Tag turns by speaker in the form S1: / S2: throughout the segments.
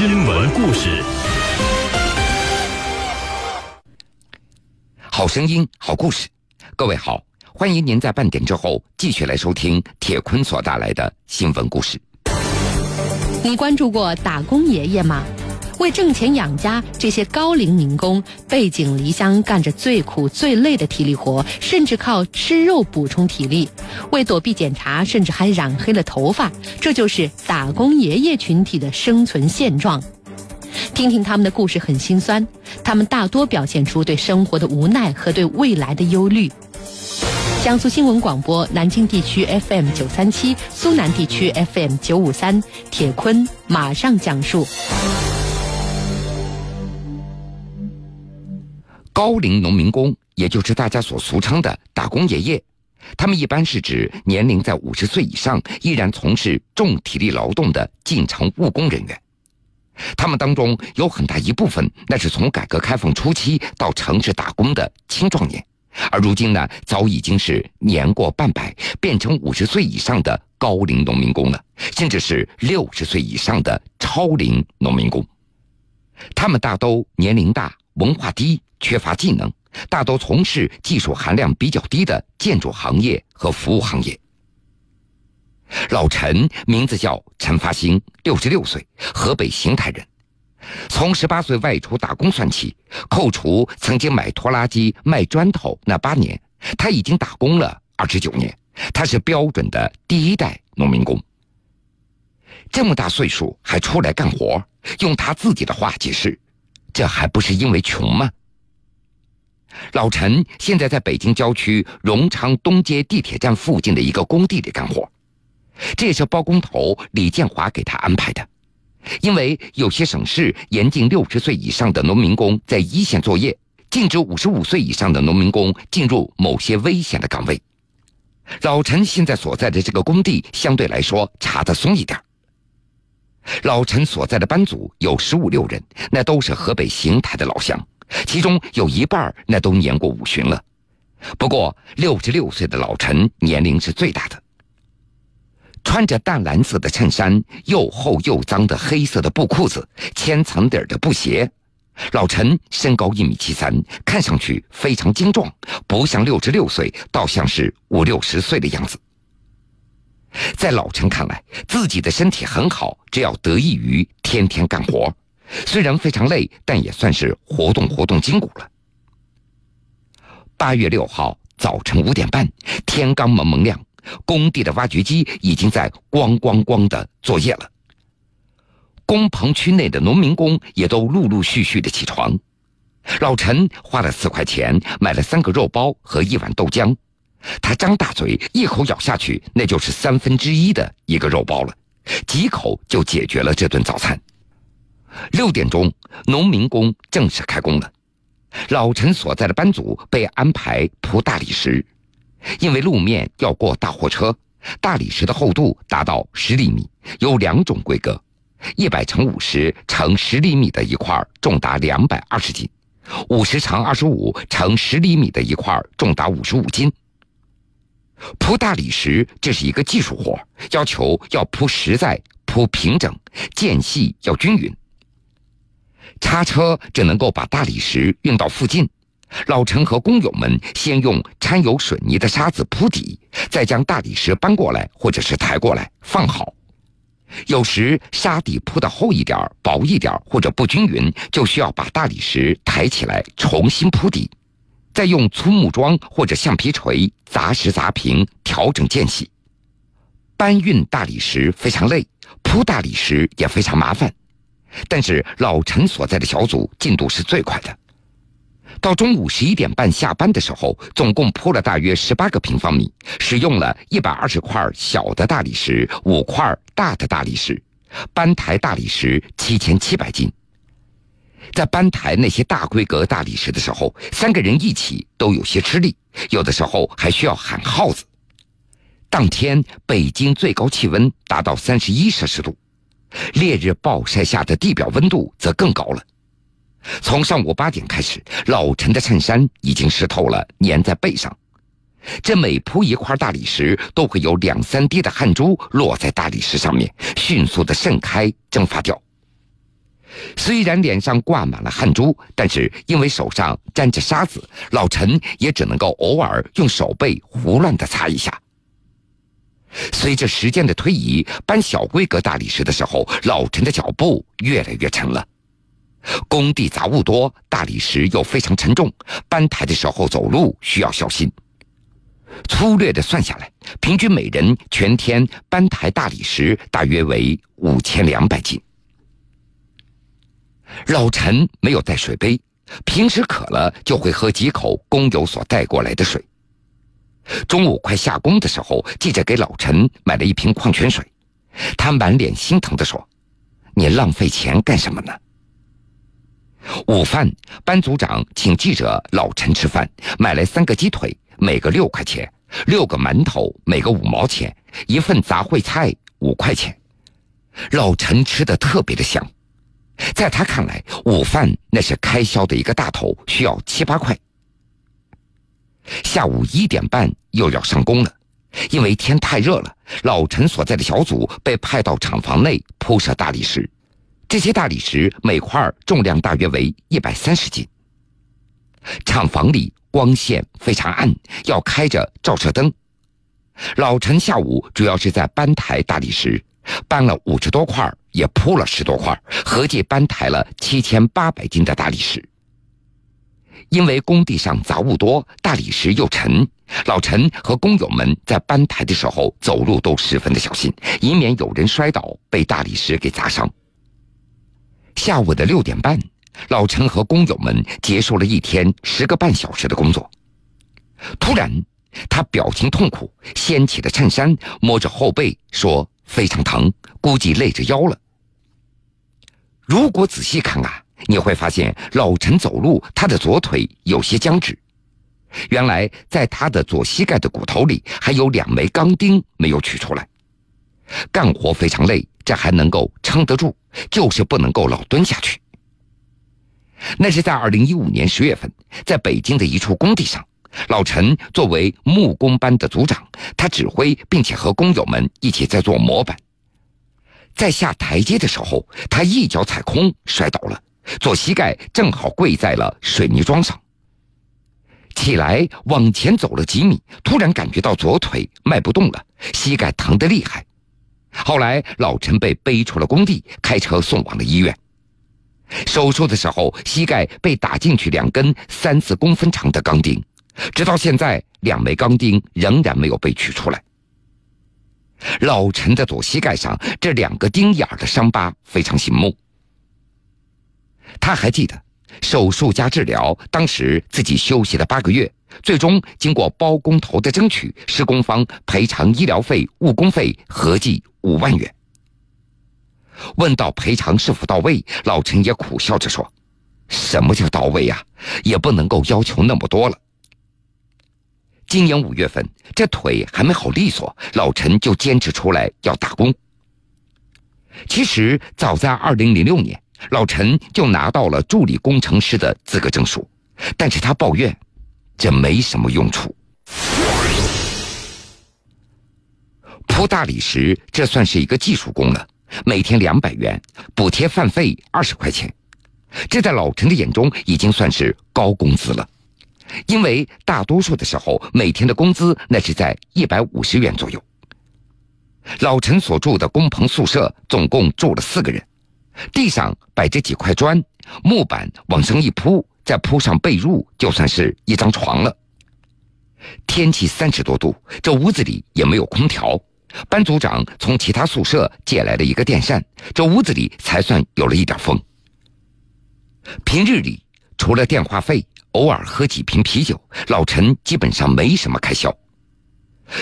S1: 新闻故事，
S2: 好声音，好故事。各位好，欢迎您在半点之后继续来收听铁坤所带来的新闻故事。
S3: 你关注过打工爷爷吗？为挣钱养家，这些高龄民工背井离乡，干着最苦最累的体力活，甚至靠吃肉补充体力。为躲避检查，甚至还染黑了头发。这就是打工爷爷群体的生存现状。听听他们的故事，很心酸。他们大多表现出对生活的无奈和对未来的忧虑。江苏新闻广播南京地区 FM 九三七，苏南地区 FM 九五三，铁坤马上讲述。
S2: 高龄农民工，也就是大家所俗称的打工爷爷，他们一般是指年龄在五十岁以上依然从事重体力劳动的进城务工人员。他们当中有很大一部分，那是从改革开放初期到城市打工的青壮年，而如今呢，早已经是年过半百，变成五十岁以上的高龄农民工了，甚至是六十岁以上的超龄农民工。他们大都年龄大，文化低。缺乏技能，大多从事技术含量比较低的建筑行业和服务行业。老陈名字叫陈发兴，六十六岁，河北邢台人。从十八岁外出打工算起，扣除曾经买拖拉机、卖砖头那八年，他已经打工了二十九年。他是标准的第一代农民工。这么大岁数还出来干活，用他自己的话解释：“这还不是因为穷吗？”老陈现在在北京郊区荣昌东街地铁站附近的一个工地里干活，这也是包工头李建华给他安排的。因为有些省市严禁六十岁以上的农民工在一线作业，禁止五十五岁以上的农民工进入某些危险的岗位。老陈现在所在的这个工地相对来说查得松一点。老陈所在的班组有十五六人，那都是河北邢台的老乡。其中有一半那都年过五旬了，不过六十六岁的老陈年龄是最大的。穿着淡蓝色的衬衫、又厚又脏的黑色的布裤子、千层底的布鞋，老陈身高一米七三，看上去非常精壮，不像六十六岁，倒像是五六十岁的样子。在老陈看来，自己的身体很好，只要得益于天天干活。虽然非常累，但也算是活动活动筋骨了。八月六号早晨五点半，天刚蒙蒙亮，工地的挖掘机已经在咣咣咣的作业了。工棚区内的农民工也都陆陆续续的起床。老陈花了四块钱买了三个肉包和一碗豆浆，他张大嘴一口咬下去，那就是三分之一的一个肉包了，几口就解决了这顿早餐。六点钟，农民工正式开工了。老陈所在的班组被安排铺大理石，因为路面要过大货车，大理石的厚度达到十厘米，有两种规格：一百乘五十乘十厘米的一块重达两百二十斤，五十乘二十五乘十厘米的一块重达五十五斤。铺大理石这是一个技术活，要求要铺实在、铺平整、间隙要均匀。叉车只能够把大理石运到附近，老陈和工友们先用掺有水泥的沙子铺底，再将大理石搬过来或者是抬过来放好。有时沙底铺的厚一点、薄一点或者不均匀，就需要把大理石抬起来重新铺底，再用粗木桩或者橡皮锤砸实砸平，调整间隙。搬运大理石非常累，铺大理石也非常麻烦。但是老陈所在的小组进度是最快的，到中午十一点半下班的时候，总共铺了大约十八个平方米，使用了一百二十块小的大理石，五块大的大理石，搬抬大理石七千七百斤。在搬抬那些大规格大理石的时候，三个人一起都有些吃力，有的时候还需要喊号子。当天北京最高气温达到三十一摄氏度。烈日暴晒下的地表温度则更高了。从上午八点开始，老陈的衬衫已经湿透了，粘在背上。这每铺一块大理石，都会有两三滴的汗珠落在大理石上面，迅速的渗开蒸发掉。虽然脸上挂满了汗珠，但是因为手上沾着沙子，老陈也只能够偶尔用手背胡乱的擦一下。随着时间的推移，搬小规格大理石的时候，老陈的脚步越来越沉了。工地杂物多，大理石又非常沉重，搬抬的时候走路需要小心。粗略的算下来，平均每人全天搬抬大理石大约为五千两百斤。老陈没有带水杯，平时渴了就会喝几口工友所带过来的水。中午快下工的时候，记者给老陈买了一瓶矿泉水，他满脸心疼地说：“你浪费钱干什么呢？”午饭，班组长请记者老陈吃饭，买来三个鸡腿，每个六块钱；六个馒头，每个五毛钱；一份杂烩菜五块钱。老陈吃的特别的香，在他看来，午饭那是开销的一个大头，需要七八块。下午一点半又要上工了，因为天太热了，老陈所在的小组被派到厂房内铺设大理石。这些大理石每块重量大约为一百三十斤。厂房里光线非常暗，要开着照射灯。老陈下午主要是在搬抬大理石，搬了五十多块，也铺了十多块，合计搬抬了七千八百斤的大理石。因为工地上杂物多，大理石又沉，老陈和工友们在搬抬的时候走路都十分的小心，以免有人摔倒被大理石给砸伤。下午的六点半，老陈和工友们结束了一天十个半小时的工作。突然，他表情痛苦，掀起了衬衫，摸着后背说：“非常疼，估计累着腰了。”如果仔细看啊。你会发现，老陈走路，他的左腿有些僵直。原来，在他的左膝盖的骨头里还有两枚钢钉没有取出来。干活非常累，这还能够撑得住，就是不能够老蹲下去。那是在二零一五年十月份，在北京的一处工地上，老陈作为木工班的组长，他指挥并且和工友们一起在做模板。在下台阶的时候，他一脚踩空，摔倒了。左膝盖正好跪在了水泥桩上，起来往前走了几米，突然感觉到左腿迈不动了，膝盖疼得厉害。后来老陈被背出了工地，开车送往了医院。手术的时候，膝盖被打进去两根三四公分长的钢钉，直到现在，两枚钢钉仍然没有被取出来。老陈的左膝盖上这两个钉眼的伤疤非常醒目。他还记得，手术加治疗，当时自己休息了八个月，最终经过包工头的争取，施工方赔偿医疗费、误工费合计五万元。问到赔偿是否到位，老陈也苦笑着说：“什么叫到位呀？也不能够要求那么多了。”今年五月份，这腿还没好利索，老陈就坚持出来要打工。其实早在二零零六年。老陈就拿到了助理工程师的资格证书，但是他抱怨，这没什么用处。铺大理石，这算是一个技术工了，每天两百元，补贴饭费二十块钱，这在老陈的眼中已经算是高工资了，因为大多数的时候，每天的工资那是在一百五十元左右。老陈所住的工棚宿舍总共住了四个人。地上摆着几块砖，木板往上一铺，再铺上被褥，就算是一张床了。天气三十多度，这屋子里也没有空调。班组长从其他宿舍借来了一个电扇，这屋子里才算有了一点风。平日里，除了电话费，偶尔喝几瓶啤酒，老陈基本上没什么开销。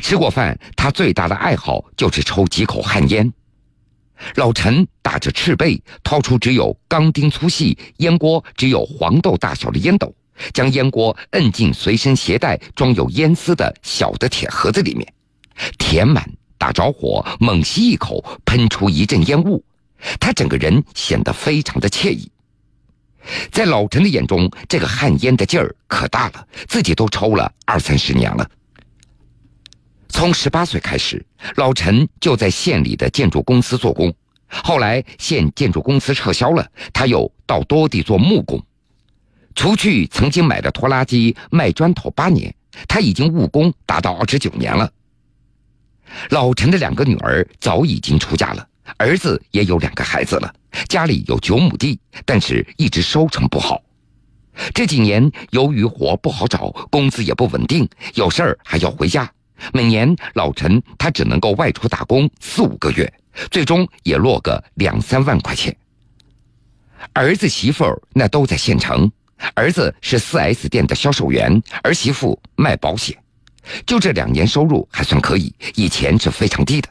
S2: 吃过饭，他最大的爱好就是抽几口旱烟。老陈打着赤背，掏出只有钢钉粗细、烟锅只有黄豆大小的烟斗，将烟锅摁进随身携带装有烟丝的小的铁盒子里面，填满，打着火，猛吸一口，喷出一阵烟雾，他整个人显得非常的惬意。在老陈的眼中，这个旱烟的劲儿可大了，自己都抽了二三十年了。从十八岁开始，老陈就在县里的建筑公司做工。后来县建筑公司撤销了，他又到多地做木工。除去曾经买的拖拉机卖砖头八年，他已经务工达到二十九年了。老陈的两个女儿早已经出嫁了，儿子也有两个孩子了，家里有九亩地，但是一直收成不好。这几年由于活不好找，工资也不稳定，有事儿还要回家。每年老陈他只能够外出打工四五个月，最终也落个两三万块钱。儿子媳妇那都在县城，儿子是四 S 店的销售员，儿媳妇卖保险。就这两年收入还算可以，以前是非常低的。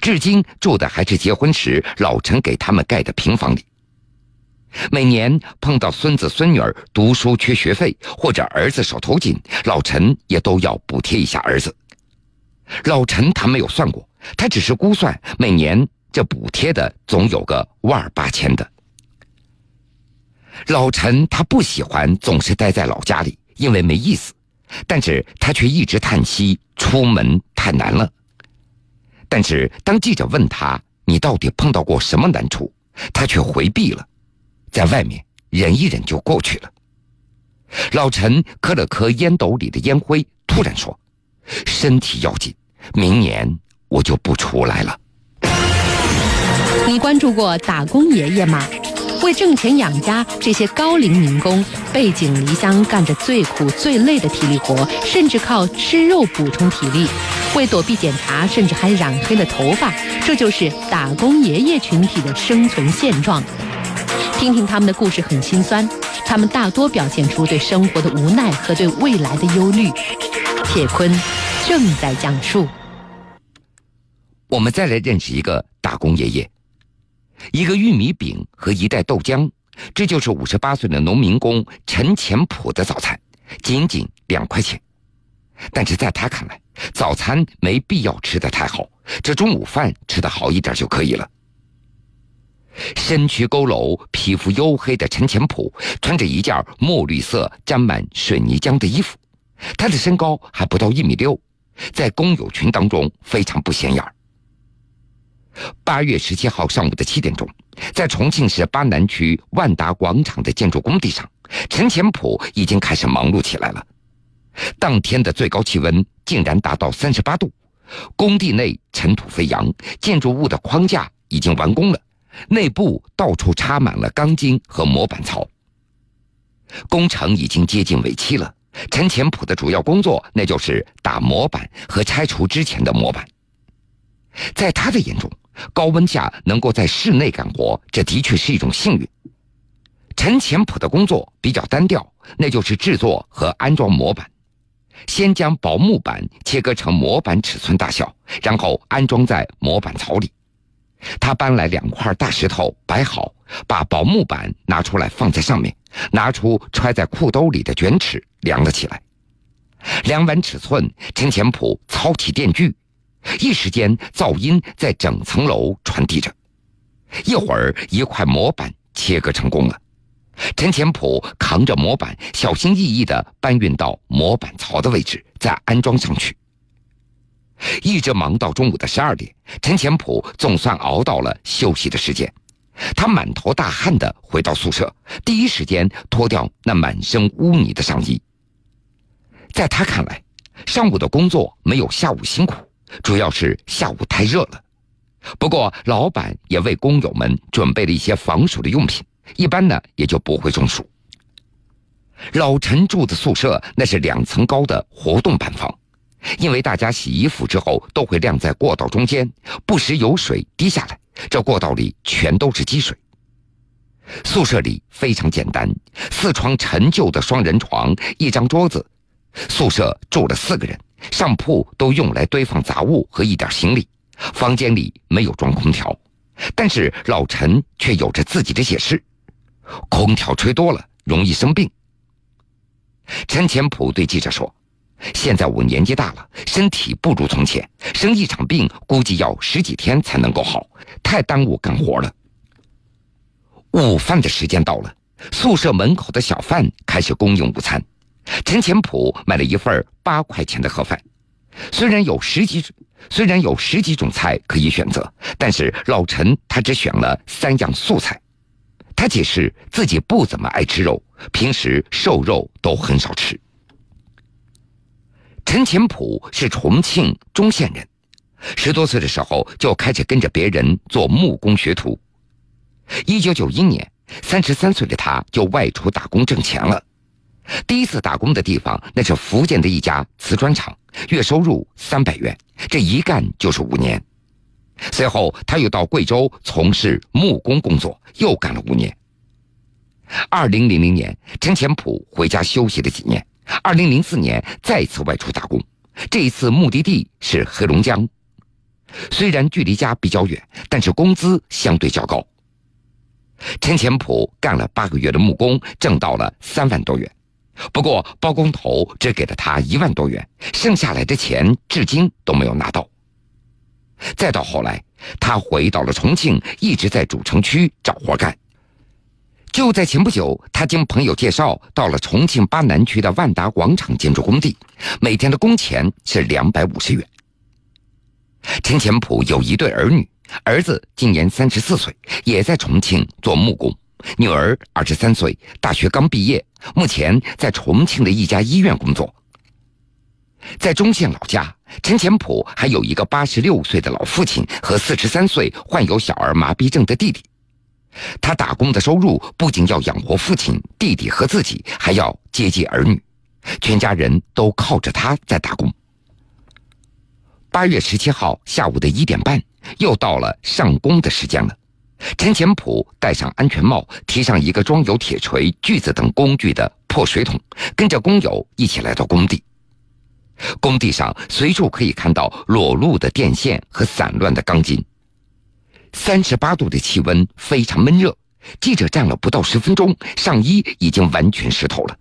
S2: 至今住的还是结婚时老陈给他们盖的平房里。每年碰到孙子孙女儿读书缺学费，或者儿子手头紧，老陈也都要补贴一下儿子。老陈他没有算过，他只是估算每年这补贴的总有个万儿八千的。老陈他不喜欢总是待在老家里，因为没意思，但是他却一直叹息出门太难了。但是当记者问他你到底碰到过什么难处，他却回避了。在外面忍一忍就过去了。老陈磕了磕烟斗里的烟灰，突然说：“身体要紧，明年我就不出来了。”
S3: 你关注过打工爷爷吗？为挣钱养家，这些高龄民工背井离乡，干着最苦最累的体力活，甚至靠吃肉补充体力。为躲避检查，甚至还染黑了头发。这就是打工爷爷群体的生存现状。听听他们的故事很心酸，他们大多表现出对生活的无奈和对未来的忧虑。铁坤正在讲述。
S2: 我们再来认识一个打工爷爷，一个玉米饼和一袋豆浆，这就是五十八岁的农民工陈前普的早餐，仅仅两块钱。但是在他看来，早餐没必要吃的太好，这中午饭吃的好一点就可以了。身躯佝偻、皮肤黝黑的陈前普，穿着一件墨绿色沾满水泥浆的衣服。他的身高还不到一米六，在工友群当中非常不显眼。八月十七号上午的七点钟，在重庆市巴南区万达广场的建筑工地上，陈前普已经开始忙碌起来了。当天的最高气温竟然达到三十八度，工地内尘土飞扬，建筑物的框架已经完工了。内部到处插满了钢筋和模板槽，工程已经接近尾期了。陈前普的主要工作那就是打模板和拆除之前的模板。在他的眼中，高温下能够在室内干活，这的确是一种幸运。陈前普的工作比较单调，那就是制作和安装模板。先将薄木板切割成模板尺寸大小，然后安装在模板槽里。他搬来两块大石头摆好，把薄木板拿出来放在上面，拿出揣在裤兜里的卷尺量了起来。量完尺寸，陈前普操起电锯，一时间噪音在整层楼传递着。一会儿，一块模板切割成功了。陈前普扛着模板，小心翼翼地搬运到模板槽的位置，再安装上去。一直忙到中午的十二点，陈前普总算熬到了休息的时间。他满头大汗的回到宿舍，第一时间脱掉那满身污泥的上衣。在他看来，上午的工作没有下午辛苦，主要是下午太热了。不过，老板也为工友们准备了一些防暑的用品，一般呢也就不会中暑。老陈住的宿舍那是两层高的活动板房。因为大家洗衣服之后都会晾在过道中间，不时有水滴下来，这过道里全都是积水。宿舍里非常简单，四床陈旧的双人床，一张桌子。宿舍住了四个人，上铺都用来堆放杂物和一点行李。房间里没有装空调，但是老陈却有着自己的解释：空调吹多了容易生病。陈前普对记者说。现在我年纪大了，身体不如从前，生一场病估计要十几天才能够好，太耽误干活了。午饭的时间到了，宿舍门口的小贩开始供应午餐。陈前普买了一份八块钱的盒饭，虽然有十几，虽然有十几种菜可以选择，但是老陈他只选了三样素菜。他解释自己不怎么爱吃肉，平时瘦肉都很少吃。陈前普是重庆忠县人，十多岁的时候就开始跟着别人做木工学徒。一九九一年，三十三岁的他就外出打工挣钱了。第一次打工的地方那是福建的一家瓷砖厂，月收入三百元，这一干就是五年。随后他又到贵州从事木工工作，又干了五年。二零零零年，陈前普回家休息了几年。二零零四年再次外出打工，这一次目的地是黑龙江。虽然距离家比较远，但是工资相对较高。陈前普干了八个月的木工，挣到了三万多元。不过包工头只给了他一万多元，剩下来的钱至今都没有拿到。再到后来，他回到了重庆，一直在主城区找活干。就在前不久，他经朋友介绍到了重庆巴南区的万达广场建筑工地，每天的工钱是两百五十元。陈前普有一对儿女，儿子今年三十四岁，也在重庆做木工；女儿二十三岁，大学刚毕业，目前在重庆的一家医院工作。在忠县老家，陈前普还有一个八十六岁的老父亲和四十三岁患有小儿麻痹症的弟弟。他打工的收入不仅要养活父亲、弟弟和自己，还要接济儿女，全家人都靠着他在打工。八月十七号下午的一点半，又到了上工的时间了。陈前普戴上安全帽，提上一个装有铁锤、锯子等工具的破水桶，跟着工友一起来到工地。工地上随处可以看到裸露的电线和散乱的钢筋。三十八度的气温非常闷热，记者站了不到十分钟，上衣已经完全湿透了。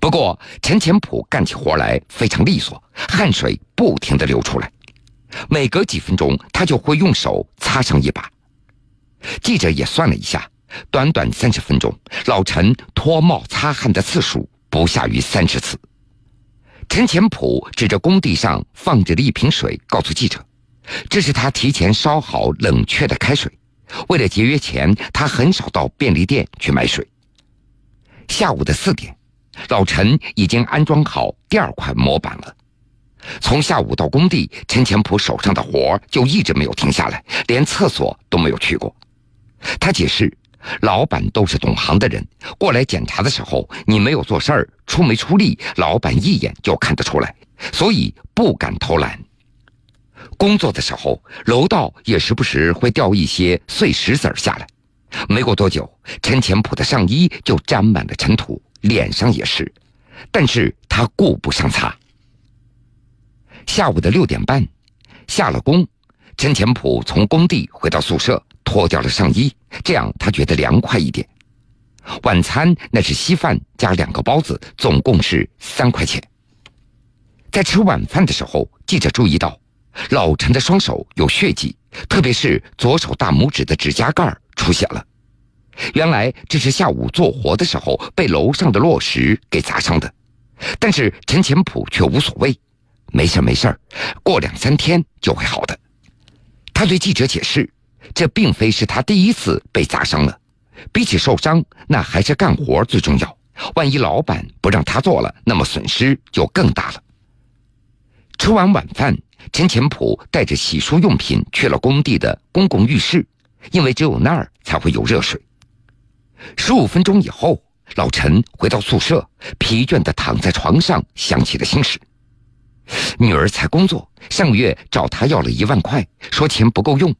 S2: 不过陈前普干起活来非常利索，汗水不停的流出来，每隔几分钟他就会用手擦上一把。记者也算了一下，短短三十分钟，老陈脱帽擦汗的次数不下于三十次。陈前普指着工地上放着的一瓶水，告诉记者。这是他提前烧好冷却的开水。为了节约钱，他很少到便利店去买水。下午的四点，老陈已经安装好第二块模板了。从下午到工地，陈前普手上的活就一直没有停下来，连厕所都没有去过。他解释，老板都是懂行的人，过来检查的时候，你没有做事儿，出没出力，老板一眼就看得出来，所以不敢偷懒。工作的时候，楼道也时不时会掉一些碎石子儿下来。没过多久，陈前普的上衣就沾满了尘土，脸上也是。但是他顾不上擦。下午的六点半，下了工，陈前普从工地回到宿舍，脱掉了上衣，这样他觉得凉快一点。晚餐那是稀饭加两个包子，总共是三块钱。在吃晚饭的时候，记者注意到。老陈的双手有血迹，特别是左手大拇指的指甲盖出血了。原来这是下午做活的时候被楼上的落石给砸伤的。但是陈前普却无所谓，没事没事过两三天就会好的。他对记者解释，这并非是他第一次被砸伤了，比起受伤，那还是干活最重要。万一老板不让他做了，那么损失就更大了。吃完晚饭。陈前普带着洗漱用品去了工地的公共浴室，因为只有那儿才会有热水。十五分钟以后，老陈回到宿舍，疲倦地躺在床上，想起了心事。女儿才工作，上个月找他要了一万块，说钱不够用；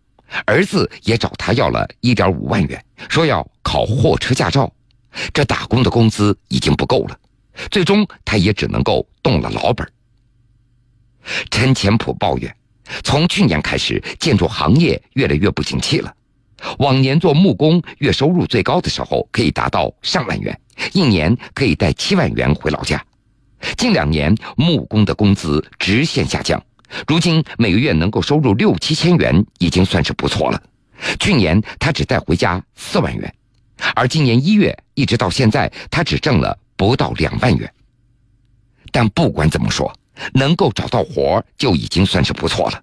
S2: 儿子也找他要了一点五万元，说要考货车驾照。这打工的工资已经不够了，最终他也只能够动了老本。陈前普抱怨，从去年开始，建筑行业越来越不景气了。往年做木工，月收入最高的时候可以达到上万元，一年可以带七万元回老家。近两年，木工的工资直线下降，如今每个月能够收入六七千元，已经算是不错了。去年他只带回家四万元，而今年一月一直到现在，他只挣了不到两万元。但不管怎么说，能够找到活就已经算是不错了。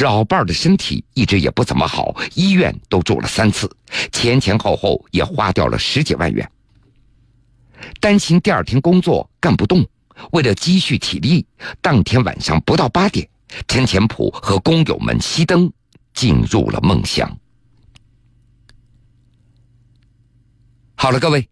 S2: 老伴儿的身体一直也不怎么好，医院都住了三次，前前后后也花掉了十几万元。担心第二天工作干不动，为了积蓄体力，当天晚上不到八点，陈前普和工友们熄灯，进入了梦乡。好了，各位，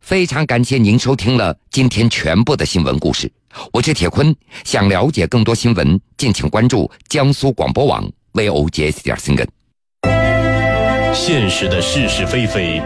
S2: 非常感谢您收听了今天全部的新闻故事。我是铁坤，想了解更多新闻，敬请关注江苏广播网 vodjs 点新闻。
S1: 现实的是是非非。